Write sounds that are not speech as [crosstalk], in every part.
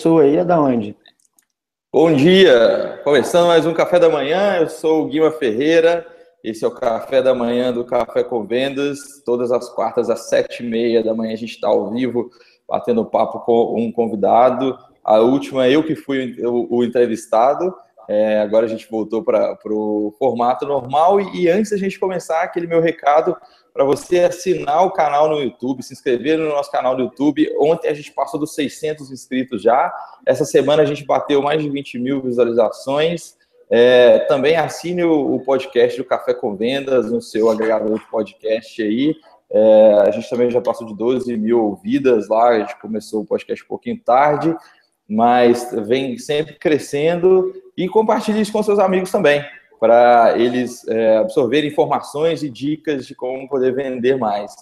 pessoa aí é da onde? Bom dia! Começando mais um Café da Manhã, eu sou o Guima Ferreira, esse é o Café da Manhã do Café com Vendas, todas as quartas às sete e meia da manhã a gente está ao vivo, batendo papo com um convidado, a última eu que fui o, o entrevistado, é, agora a gente voltou para o formato normal e, e antes da gente começar, aquele meu recado para você assinar o canal no YouTube, se inscrever no nosso canal no YouTube. Ontem a gente passou dos 600 inscritos já. Essa semana a gente bateu mais de 20 mil visualizações. É, também assine o, o, podcast do Café com Vendas no seu agregador de podcast aí. É, a gente também já passou de 12 mil ouvidas lá. A gente começou o podcast um pouquinho tarde, mas vem sempre crescendo. E compartilhe isso com seus amigos também para eles é, absorverem informações e dicas de como poder vender mais.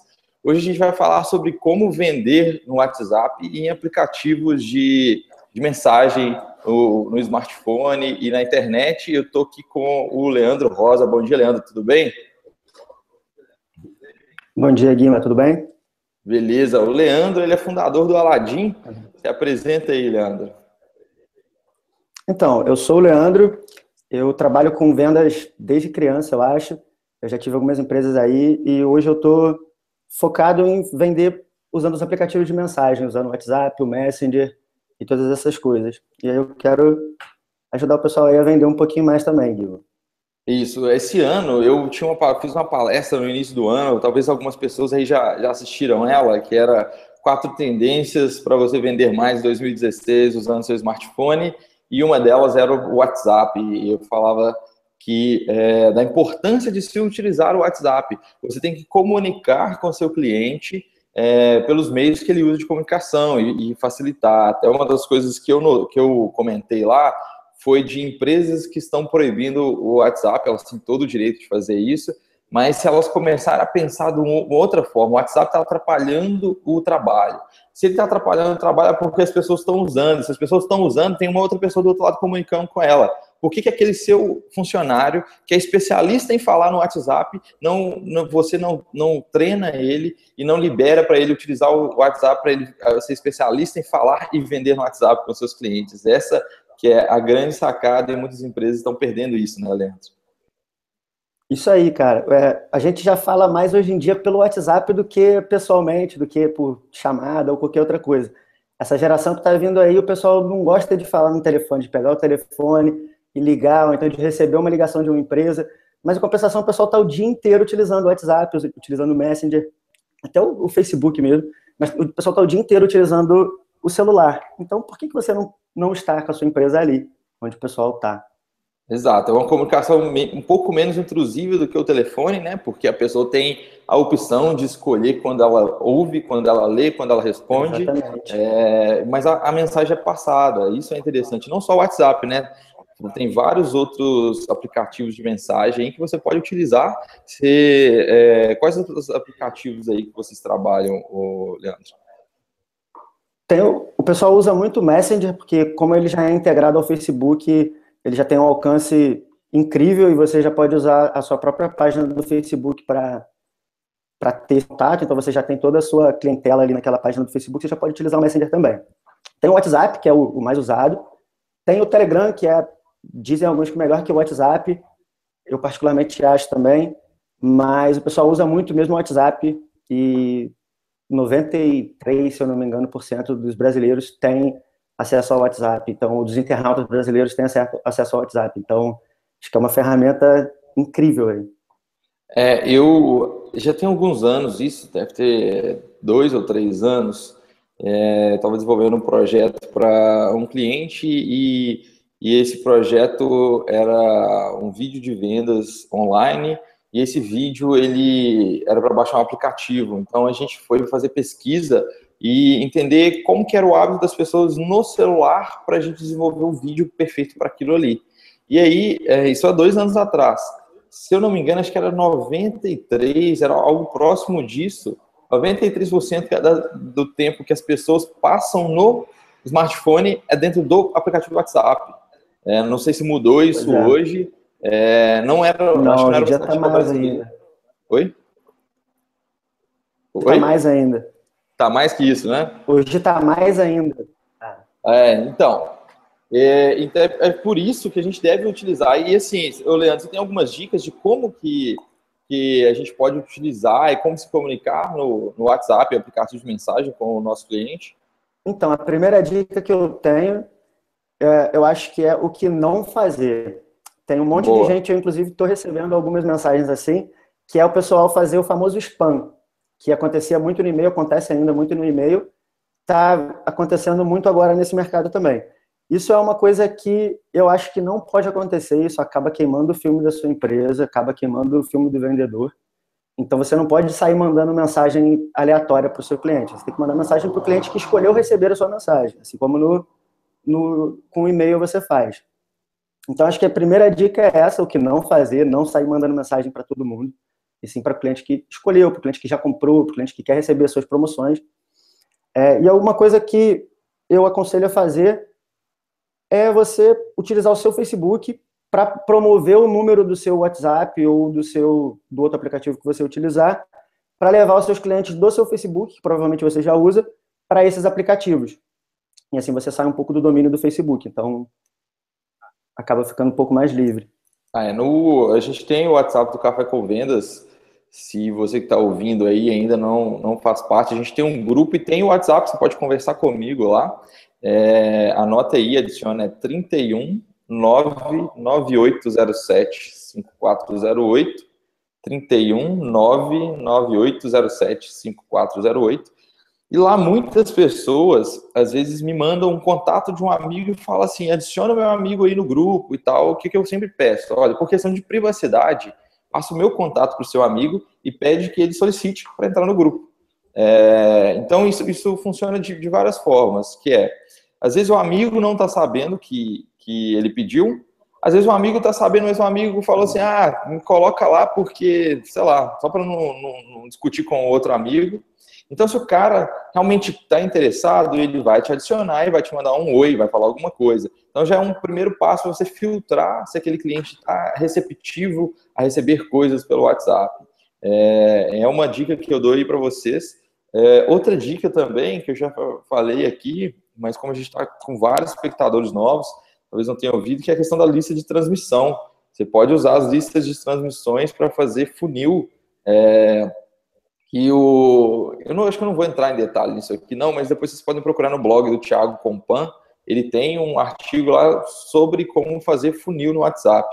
Hoje a gente vai falar sobre como vender no WhatsApp e em aplicativos de, de mensagem no, no, smartphone e na internet. Eu estou aqui com o Leandro Rosa. Bom dia, Leandro, tudo bem? Bom dia, Guima, tudo bem? Beleza. O Leandro ele é fundador do Aladim. Se apresenta aí, Leandro. Então, eu sou o Leandro, eu trabalho com vendas desde criança, eu acho. Eu já tive algumas empresas aí e hoje eu estou focado em vender usando os aplicativos de mensagem, usando o WhatsApp, o Messenger e todas essas coisas. E aí eu quero ajudar o pessoal aí a vender um pouquinho mais também, Guilherme. Isso, esse ano eu tinha uma, fiz uma palestra no início do ano, talvez algumas pessoas aí já, já assistiram ela, que era quatro tendências para você vender mais em 2016 usando seu smartphone e uma delas era o WhatsApp. E eu falava que é, da importância de se utilizar o WhatsApp. Você tem que comunicar com seu cliente é, pelos meios que ele usa de comunicação e, e, facilitar. Até uma das coisas que eu, que eu comentei lá foi de empresas que estão proibindo o WhatsApp, elas têm todo o direito de fazer isso, mas se elas começarem a pensar de uma outra forma, o WhatsApp está atrapalhando o trabalho. Se ele está atrapalhando o trabalho é porque as pessoas estão usando. Se as pessoas estão usando, tem uma outra pessoa do outro lado comunicando com ela. Por que, que aquele seu funcionário, que é especialista em falar no WhatsApp, não, não você não, não treina ele e não libera para ele utilizar o WhatsApp para ele ser especialista em falar e vender no WhatsApp com seus clientes? Essa que é a grande sacada e muitas empresas estão perdendo isso, né, Leandro? Isso aí, cara. É, a gente já fala mais hoje em dia pelo WhatsApp do que pessoalmente, do que por chamada ou qualquer outra coisa. Essa geração que está vindo aí, o pessoal não gosta de falar no telefone, de pegar o telefone e ligar, ou então de receber uma ligação de uma empresa. Mas, em compensação, o pessoal está o dia inteiro utilizando o WhatsApp, utilizando o Messenger, até o, o Facebook mesmo. Mas o pessoal está o dia inteiro utilizando o celular. Então, por que, que você não, não está com a sua empresa ali, onde o pessoal está? Exato, é uma comunicação um pouco menos intrusiva do que o telefone, né? Porque a pessoa tem a opção de escolher quando ela ouve, quando ela lê, quando ela responde. É, mas a, a, mensagem é passada. Isso é interessante. Não só o WhatsApp, né? Tem vários outros aplicativos de mensagem que você pode utilizar. Se, é, quais os aplicativos aí que vocês trabalham, Leandro? Tem, o pessoal usa muito o Messenger, porque como ele já é integrado ao Facebook ele já tem um alcance incrível e você já pode usar a sua própria página do Facebook para para ter contato, então você já tem toda a sua clientela ali naquela página do Facebook, você já pode utilizar o Messenger também. Tem o WhatsApp, que é o, o mais usado, tem o Telegram, que é, dizem alguns que é melhor que o WhatsApp, eu particularmente acho também, mas o pessoal usa muito mesmo o WhatsApp e 93, se eu não me engano, por cento dos brasileiros tem acesso ao WhatsApp. Então, os internautas brasileiros têm acesso ao WhatsApp. Então, acho que é uma ferramenta incrível aí. É, eu já tenho alguns anos, isso deve ter dois ou três anos, estava é, desenvolvendo um projeto para um cliente e, e esse projeto era um vídeo de vendas online e esse vídeo ele era para baixar um aplicativo. Então a gente foi fazer pesquisa e entender como que era o hábito das pessoas no celular para a gente desenvolver um vídeo perfeito para aquilo ali. E aí, é, isso há dois anos atrás. Se eu não me engano, acho que era 93, era algo próximo disso. 93% do tempo que as pessoas passam no smartphone é dentro do aplicativo WhatsApp. É, não sei se mudou isso é. hoje. É, não era. Não, acho que não era já tá mais ainda. Oi? Tá Oi? mais ainda. Tá mais que isso, né? Hoje tá mais ainda. É, então, é, então é, é, por isso que a gente deve utilizar. E assim, eu, Leandro, você tem algumas dicas de como que, que a gente pode utilizar e como se comunicar no, no WhatsApp, aplicativo de mensagem com o nosso cliente? Então, a primeira dica que eu tenho, é, eu acho que é o que não fazer. Tem um monte Boa. de gente, eu inclusive estou recebendo algumas mensagens assim, que é o pessoal fazer o famoso spam, que acontecia muito no e-mail, acontece ainda muito no e-mail, está acontecendo muito agora nesse mercado também. Isso é uma coisa que eu acho que não pode acontecer, isso acaba queimando o filme da sua empresa, acaba queimando o filme do vendedor. Então você não pode sair mandando mensagem aleatória para o seu cliente. Você tem que mandar mensagem para o cliente que escolheu receber a sua mensagem, assim como no, no com o e-mail você faz. Então acho que a primeira dica é essa, o que não fazer, não sair mandando mensagem para todo mundo, e sim para o cliente que escolheu, para o cliente que já comprou, para o cliente que quer receber suas promoções. É, e alguma coisa que eu aconselho a fazer é você utilizar o seu Facebook para promover o número do seu WhatsApp ou do seu do outro aplicativo que você utilizar, para levar os seus clientes do seu Facebook, que provavelmente você já usa, para esses aplicativos. E assim você sai um pouco do domínio do Facebook. Então acaba ficando um pouco mais livre. Ah, é, no, a gente tem o WhatsApp do Café com Vendas. Se você que está ouvindo aí ainda não, não faz parte, a gente tem um grupo e tem o WhatsApp, você pode conversar comigo lá. É, anota aí, adiciona é 31 99807 5408 31 99807 5408 e lá muitas pessoas às vezes me mandam um contato de um amigo e fala assim, adiciona meu amigo aí no grupo e tal. O que, que eu sempre peço? Olha, por questão de privacidade, passa o meu contato para o seu amigo e pede que ele solicite para entrar no grupo. É, então isso, isso funciona de, de várias formas, que é às vezes o amigo não está sabendo que, que ele pediu, às vezes um amigo está sabendo, mas um amigo falou assim, ah, me coloca lá porque, sei lá, só para não, não, não, discutir com outro amigo. Então, se o cara realmente está interessado, ele vai te adicionar e vai te mandar um oi, vai falar alguma coisa. Então, já é um primeiro passo você filtrar se aquele cliente está receptivo a receber coisas pelo WhatsApp. É, é uma dica que eu dou aí para vocês. É, outra dica também, que eu já falei aqui, mas como a gente está com vários espectadores novos, talvez não tenham ouvido, que é a questão da lista de transmissão. Você pode usar as listas de transmissões para fazer funil. É, que o. Eu não acho que eu não vou entrar em detalhe nisso aqui, não, mas depois vocês podem procurar no blog do Thiago Compan. Ele tem um artigo lá sobre como fazer funil no WhatsApp.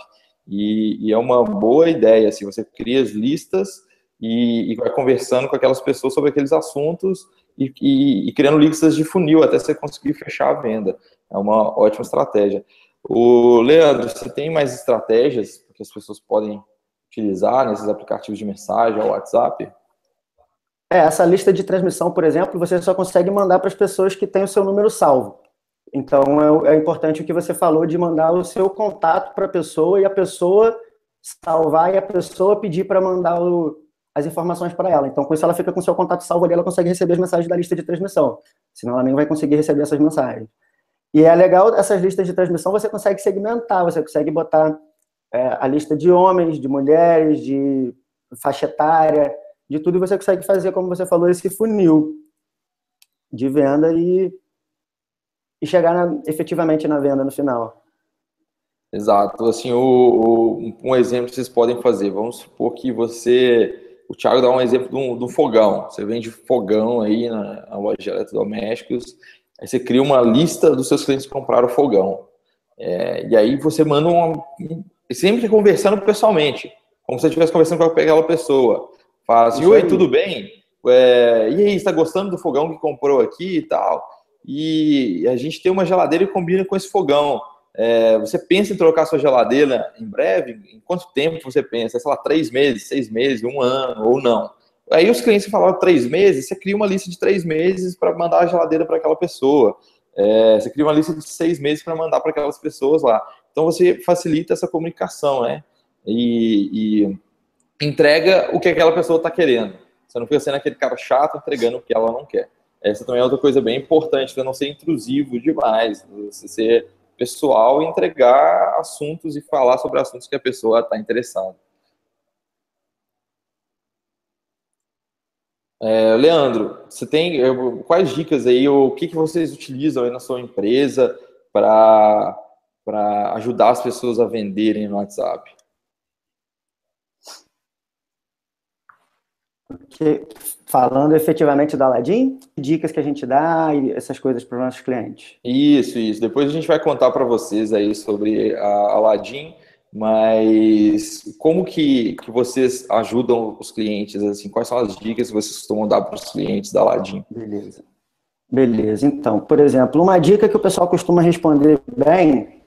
E, e é uma boa ideia. Assim, você cria as listas e, e vai conversando com aquelas pessoas sobre aqueles assuntos e, e, e, criando listas de funil até você conseguir fechar a venda. É uma ótima estratégia. O Leandro, você tem mais estratégias que as pessoas podem utilizar nesses aplicativos de mensagem ou WhatsApp? É, essa lista de transmissão, por exemplo, você só consegue mandar para as pessoas que têm o seu número salvo. Então, é, é importante o que você falou de mandar o seu contato para a pessoa e a pessoa salvar e a pessoa pedir para mandar o, as informações para ela. Então, com isso, ela fica com seu contato salvo ali, ela consegue receber as mensagens da lista de transmissão. Senão, ela nem vai conseguir receber essas mensagens. E é legal, essas listas de transmissão, você consegue segmentar, você consegue botar é, a lista de homens, de mulheres, de faixa etária, de tudo, você consegue fazer, como você falou, esse funil de venda e, e chegar na, efetivamente na venda no final. Exato. Assim, o, o, um exemplo que vocês podem fazer, vamos supor que você o Thiago dá um exemplo do, do fogão. Você vende fogão aí na, na loja de eletrodomésticos, aí você cria uma lista dos seus clientes que compraram fogão. É, e aí você manda um. Sempre conversando pessoalmente, como se você estivesse conversando com aquela pessoa. Fala assim: Oi, tudo bem? É, e aí, está gostando do fogão que comprou aqui e tal? E a gente tem uma geladeira que combina com esse fogão. É, você pensa em trocar sua geladeira em breve? Em quanto tempo você pensa? Sei lá, três meses, seis meses, um ano ou não? Aí os clientes falam três meses, você cria uma lista de três meses para mandar a geladeira para aquela pessoa. É, você cria uma lista de seis meses para mandar para aquelas pessoas lá. Então você facilita essa comunicação, né? E, e entrega o que aquela pessoa está querendo. Você não fica sendo aquele cara chato entregando o que ela não quer. Essa também é outra coisa bem importante, para não ser intrusivo demais. Você ser pessoal e entregar assuntos e falar sobre assuntos que a pessoa está interessada. É, Leandro, você tem quais dicas aí, o que, que vocês utilizam aí na sua empresa para ajudar as pessoas a venderem no WhatsApp? Que, falando efetivamente da Aladdin, dicas que a gente dá e essas coisas para os nossos clientes. Isso, isso. Depois a gente vai contar para vocês aí sobre a Aladdin mas como que, que vocês ajudam os clientes? Assim, quais são as dicas que vocês costumam dar para os clientes da Aladdin? Beleza. Beleza. Então, por exemplo, uma dica que o pessoal costuma responder bem,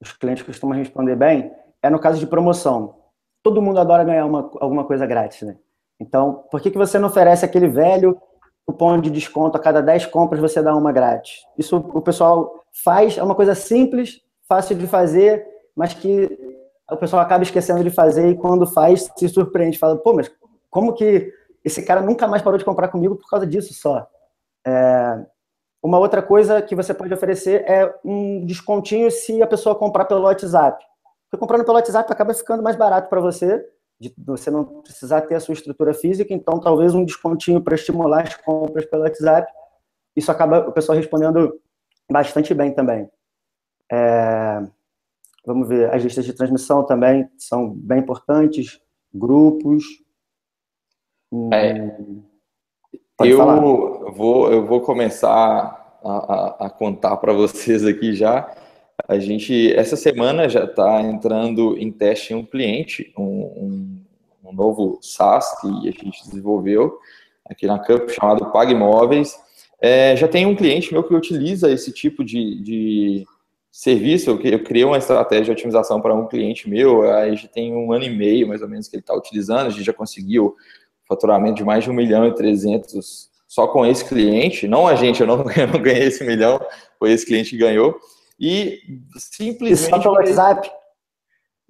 os clientes costumam responder bem, é no caso de promoção. Todo mundo adora ganhar uma, alguma coisa grátis, né? Então, por que, que você não oferece aquele velho cupom de desconto a cada 10 compras você dá uma grátis? Isso o pessoal faz, é uma coisa simples, fácil de fazer, mas que o pessoal acaba esquecendo de fazer e quando faz se surpreende, fala, pô, mas como que esse cara nunca mais parou de comprar comigo por causa disso só? É... Uma outra coisa que você pode oferecer é um descontinho se a pessoa comprar pelo WhatsApp. Porque comprando pelo WhatsApp acaba ficando mais barato para você, de você não precisar ter a sua estrutura física, então talvez um descontinho para estimular as compras pelo WhatsApp. Isso acaba o pessoal respondendo bastante bem também. É... Vamos ver, as listas de transmissão também são bem importantes, grupos. É, hum, eu, vou, eu vou começar a, a, a contar para vocês aqui já. A gente, essa semana, já está entrando em teste um cliente, um, um, um, novo SaaS que a gente desenvolveu aqui na Camp, chamado PagMóveis. É, já tem um cliente meu que utiliza esse tipo de, de serviço, eu, eu criei uma estratégia de otimização para um cliente meu, a gente tem um ano e meio, mais ou menos, que ele está utilizando, a gente já conseguiu faturamento de mais de 1 milhão e 300 só com esse cliente, não a gente, eu não, [laughs] eu não ganhei esse milhão, foi esse cliente que ganhou, e simplesmente... Só pelo WhatsApp?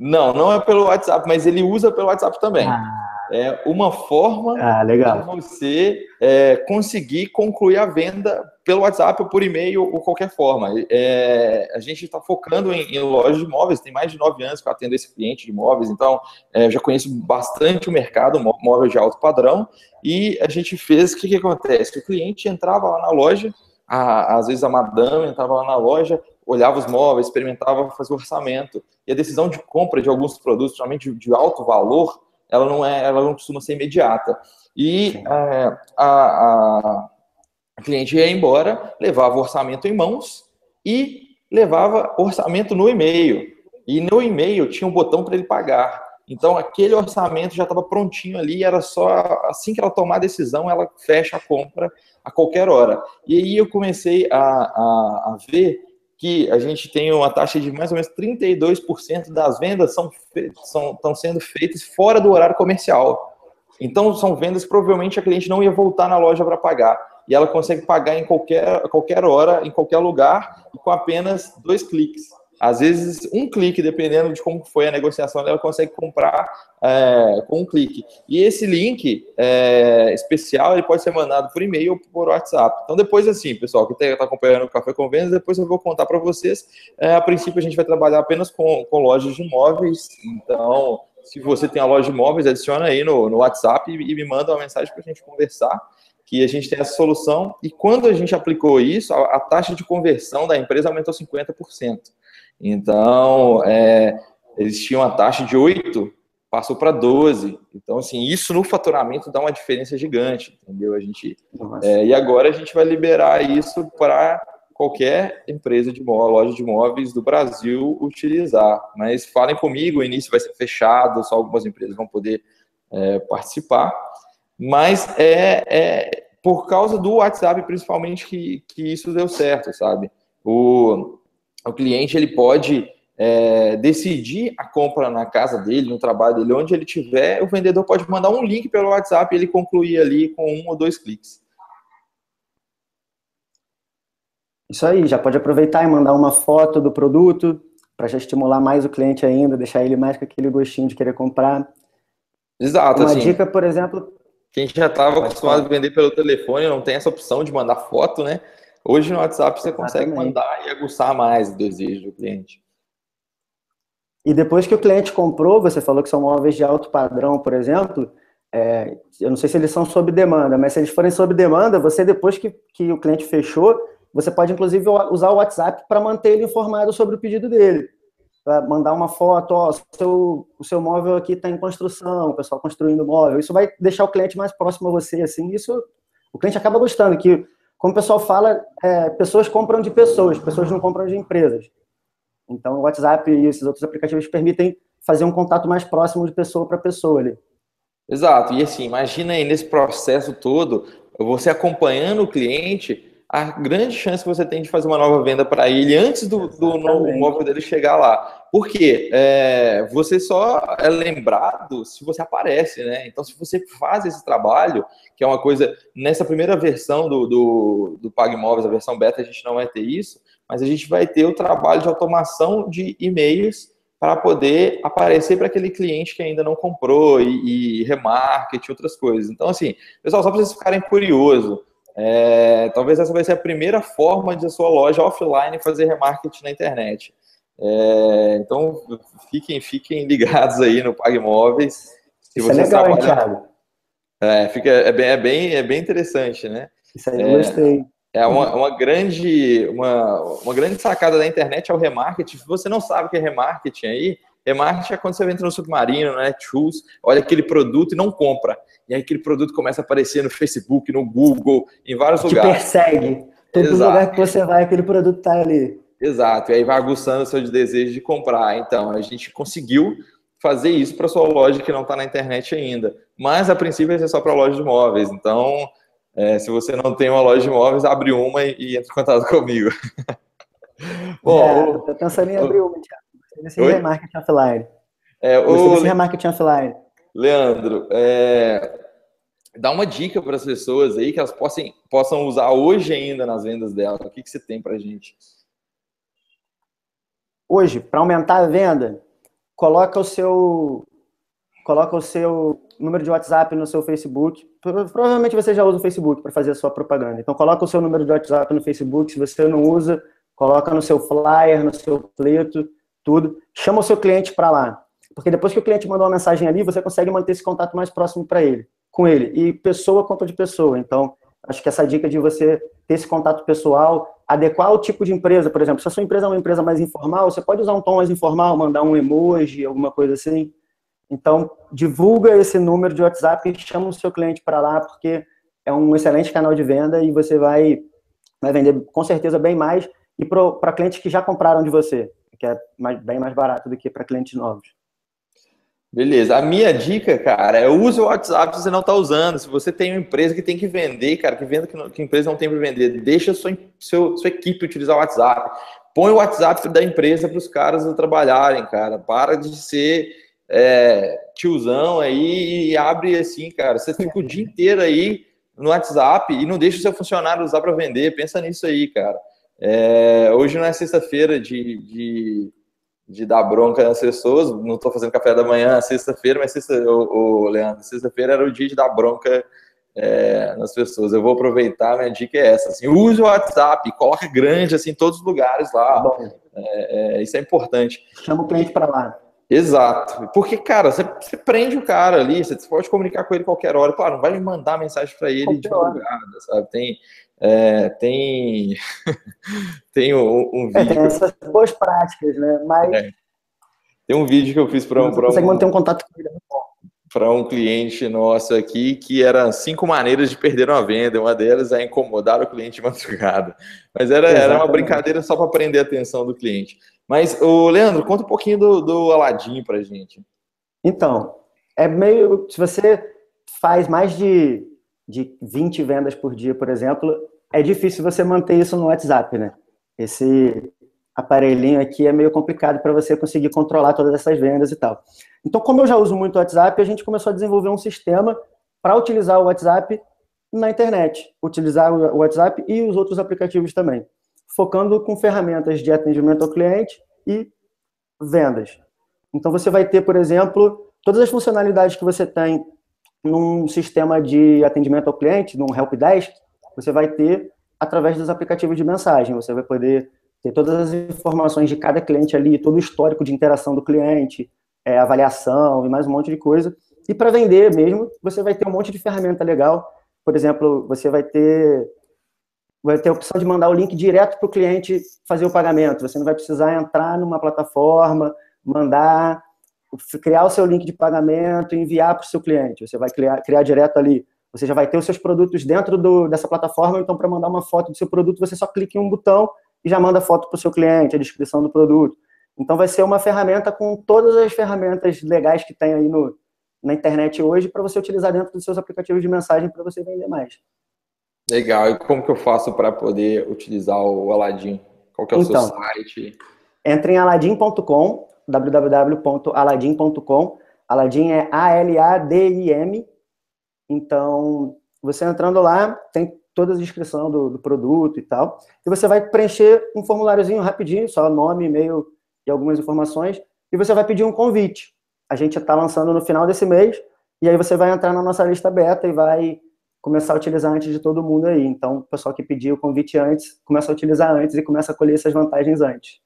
Não, não é pelo WhatsApp, mas ele usa pelo WhatsApp também. Ah é uma forma ah, de você é, conseguir concluir a venda pelo WhatsApp ou por e-mail ou qualquer forma. É, a gente está focando em, em, lojas de imóveis, tem mais de nove anos que eu atendo esse cliente de imóveis, então é, já conheço bastante o mercado móvel de alto padrão e a gente fez, o que, que acontece? O cliente entrava lá na loja, a, às vezes a madame entrava lá na loja, olhava os móveis, experimentava fazer o orçamento, e a decisão de compra de alguns produtos, somente de, de alto valor, ela não é, ela não costuma ser imediata. E é, a, a, a cliente ia embora, levava o orçamento em mãos e levava orçamento no e-mail. E no e-mail tinha um botão para ele pagar. Então, aquele orçamento já estava prontinho ali, era só assim que ela tomar a decisão, ela fecha a compra a qualquer hora. E aí eu comecei a, a, a ver que a gente tem uma taxa de mais ou menos 32% das vendas são, são estão sendo feitas fora do horário comercial. Então, são vendas provavelmente a cliente não ia voltar na loja para pagar. E ela consegue pagar em qualquer, qualquer hora, em qualquer lugar, com apenas dois cliques. Às vezes, um clique, dependendo de como foi a negociação, ela consegue comprar é, com um clique. E esse link é, especial ele pode ser mandado por e-mail ou por WhatsApp. Então, depois, assim, pessoal que está acompanhando o Café com Vendas, depois eu vou contar para vocês. É, a princípio, a gente vai trabalhar apenas com, com lojas de imóveis. Então, se você tem a loja de imóveis, adiciona aí no, no WhatsApp e, e me manda uma mensagem para a gente conversar que a gente tem essa solução. E quando a gente aplicou isso, a, a taxa de conversão da empresa aumentou 50%. Então, é, eles tinham a taxa de 8, passou para 12. Então, assim, isso no faturamento dá uma diferença gigante, entendeu? A gente, é, e agora a gente vai liberar isso para qualquer empresa de loja de imóveis do Brasil utilizar. Mas falem comigo, o início vai ser fechado, só algumas empresas vão poder é, participar. Mas é, é, por causa do WhatsApp, principalmente, que, que isso deu certo, sabe? O, o cliente ele pode é, decidir a compra na casa dele, no trabalho dele, onde ele tiver, o vendedor pode mandar um link pelo WhatsApp e ele concluir ali com um ou dois cliques. Isso aí, já pode aproveitar e mandar uma foto do produto para já estimular mais o cliente ainda, deixar ele mais com aquele gostinho de querer comprar. Exato. Uma assim, dica, por exemplo. Quem já estava acostumado a vender pelo telefone não tem essa opção de mandar foto, né? Hoje no WhatsApp você consegue Exatamente. mandar e aguçar mais o desejo do cliente. E depois que o cliente comprou, você falou que são móveis de alto padrão, por exemplo, é, eu não sei se eles são sob demanda, mas se eles forem sob demanda, você depois que, que o cliente fechou, você pode inclusive usar o WhatsApp para manter ele informado sobre o pedido dele. Pra mandar uma foto, ó, o seu, o seu móvel aqui está em construção, o pessoal construindo o móvel. Isso vai deixar o cliente mais próximo a você, assim, isso o cliente acaba gostando, que, como o pessoal fala, é, pessoas compram de pessoas, pessoas não compram de empresas. Então, o WhatsApp e esses outros aplicativos permitem fazer um contato mais próximo de pessoa para pessoa ali. Exato. E assim, imagina aí nesse processo todo, você acompanhando o cliente, a grande chance que você tem de fazer uma nova venda para ele antes do, do novo móvel dele chegar lá. Por quê? É, você só é lembrado se você aparece, né? Então, se você faz esse trabalho, que é uma coisa, nessa primeira versão do, do, do PagMóveis, a versão beta, a gente não vai ter isso, mas a gente vai ter o trabalho de automação de e-mails para poder aparecer para aquele cliente que ainda não comprou e, e remarketing, outras coisas. Então, assim, pessoal, só para vocês ficarem curiosos, é, talvez essa vai ser a primeira forma de a sua loja offline fazer remarketing na internet. É, então, fiquem, fiquem ligados aí no PagMóveis. Se Isso é legal, hein, Thiago? É, fica, é, bem, é, bem, é bem interessante, né? Isso aí eu é, gostei. É uma, uma, grande, uma, uma grande sacada da internet é o remarketing. Se você não sabe o que é remarketing aí, remarketing é quando você entra no submarino, né? Tools, olha aquele produto e não compra. E aí aquele produto começa a aparecer no Facebook, no Google, em vários Te lugares. persegue. Todo Exato. lugar que você vai, aquele produto está ali. Exato. E aí vai aguçando o seu desejo de comprar. Então, a gente conseguiu fazer isso para sua loja que não está na internet ainda. Mas, a princípio, vai ser só para loja de imóveis. Então, é, se você não tem uma loja de imóveis, abre uma e, e entra em contato [laughs] comigo. Bom, é, pensando em abrir uma, Thiago. Nesse remarketing offline. É, o... remarketing offline. Leandro, é, dá uma dica para as pessoas aí que elas possam, possam usar hoje ainda nas vendas delas. O que, que você tem para a gente? Hoje, para aumentar a venda, coloca o seu coloca o seu número de WhatsApp no seu Facebook. Provavelmente você já usa o Facebook para fazer a sua propaganda. Então coloca o seu número de WhatsApp no Facebook. Se você não usa, coloca no seu flyer, no seu pleto, tudo. Chama o seu cliente para lá. Porque depois que o cliente mandou uma mensagem ali, você consegue manter esse contato mais próximo para ele, com ele. E pessoa conta de pessoa. Então, acho que essa dica de você ter esse contato pessoal, adequar o tipo de empresa, por exemplo, se a sua empresa é uma empresa mais informal, você pode usar um tom mais informal, mandar um emoji, alguma coisa assim. Então, divulga esse número de WhatsApp e chama o seu cliente para lá, porque é um excelente canal de venda e você vai, vai vender com certeza bem mais e para clientes que já compraram de você, que é mais, bem mais barato do que para clientes novos. Beleza. A minha dica, cara, é use o WhatsApp se você não está usando. Se você tem uma empresa que tem que vender, cara, que venda que, não, que a empresa não tem para vender, deixa sua, seu, sua equipe utilizar o WhatsApp. Põe o WhatsApp da empresa para os caras trabalharem, cara. Para de ser é, tiozão aí e abre assim, cara. Você fica o dia [laughs] inteiro aí no WhatsApp e não deixa o seu funcionário usar para vender. Pensa nisso aí, cara. É, hoje não é sexta-feira de, de, de, dar bronca nas pessoas, não estou fazendo café da manhã sexta-feira, mas sexta, o, o Leandro, sexta-feira era o dia de dar bronca é, nas pessoas. Eu vou aproveitar, minha dica é essa, assim, use o WhatsApp, coloca grande assim, em todos os lugares lá. Tá é, é, isso é importante. Chama o cliente para lá. Exato. Porque, cara, você, você, prende o cara ali, você pode comunicar com ele qualquer hora. Claro, não vai mandar mensagem para ele de madrugada, sabe? Tem, é, tem, [laughs] tem um, um vídeo. É, tem essas boas práticas, né? Mas. É. Tem um vídeo que eu fiz para um. Você consegue um, manter um contato com ele para um cliente nosso aqui que eram cinco maneiras de perder uma venda. Uma delas é incomodar o cliente de [laughs] madrugada. Mas era, era uma brincadeira só para prender a atenção do cliente. Mas, o Leandro, conta um pouquinho do, do Aladim para gente. Então, é meio. Se você faz mais de, de 20 vendas por dia, por exemplo, é difícil você manter isso no WhatsApp, né? Esse aparelhinho aqui é meio complicado para você conseguir controlar todas essas vendas e tal. Então, como eu já uso muito o WhatsApp, a gente começou a desenvolver um sistema para utilizar o WhatsApp na internet, utilizar o WhatsApp e os outros aplicativos também, focando com ferramentas de atendimento ao cliente e vendas. Então, você vai ter, por exemplo, todas as funcionalidades que você tem num sistema de atendimento ao cliente, num helpdesk, você vai ter através dos aplicativos de mensagem. Você vai poder ter todas as informações de cada cliente ali, todo o histórico de interação do cliente, é, avaliação e mais um monte de coisa. E para vender mesmo, você vai ter um monte de ferramenta legal. Por exemplo, você vai ter vai ter a opção de mandar o link direto para o cliente fazer o pagamento. Você não vai precisar entrar numa plataforma, mandar, criar o seu link de pagamento e enviar para o seu cliente. Você vai criar, criar direto ali. Você já vai ter os seus produtos dentro do, dessa plataforma, então para mandar uma foto do seu produto, você só clica em um botão e já manda a foto para o seu cliente, a descrição do produto. Então vai ser uma ferramenta com todas as ferramentas legais que tem aí no, na internet hoje para você utilizar dentro dos seus aplicativos de mensagem para você vender mais. Legal. E como que eu faço para poder utilizar o Aladim? Qual que é o então, seu site? Entre em aladim.com, www.aladim.com. Aladim é A-L-A-D-I-M. Então, você entrando lá, tem toda a descrição do, do, produto e tal. E você vai preencher um formuláriozinho rapidinho, só nome, e-mail e algumas informações. E você vai pedir um convite a gente está lançando no final desse mês, e aí você vai entrar na nossa lista beta e vai começar a utilizar antes de todo mundo aí. Então, o pessoal que pediu o convite antes, começa a utilizar antes e começa a colher essas vantagens antes.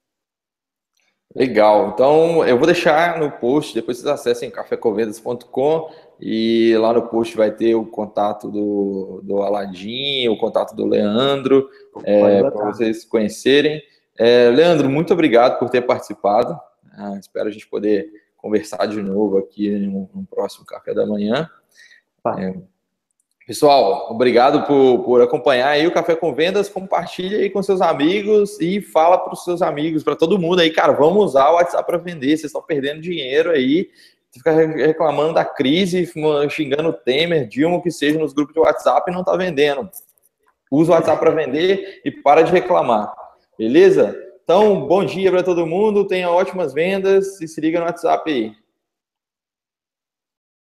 Legal. Então, eu vou deixar no post, depois vocês acessem cafécovendas.com e lá no post vai ter o contato do, do Aladim, o contato do Leandro, é, para vocês conhecerem. É, Leandro, muito obrigado por ter participado. Ah, espero a gente poder conversar de novo aqui no, no próximo café da manhã. É, pessoal, obrigado por, por acompanhar aí o Café com Vendas. Compartilha aí com seus amigos e fala para os seus amigos, para todo mundo aí, cara, vamos usar o WhatsApp para vender. Vocês estão perdendo dinheiro aí. Fica reclamando da crise, xingando Temer, Dilma, que seja, nos grupos de WhatsApp e não está vendendo. Usa o WhatsApp para vender e para de reclamar. Beleza? Então, bom dia para todo mundo, tenha ótimas vendas e se liga no WhatsApp aí.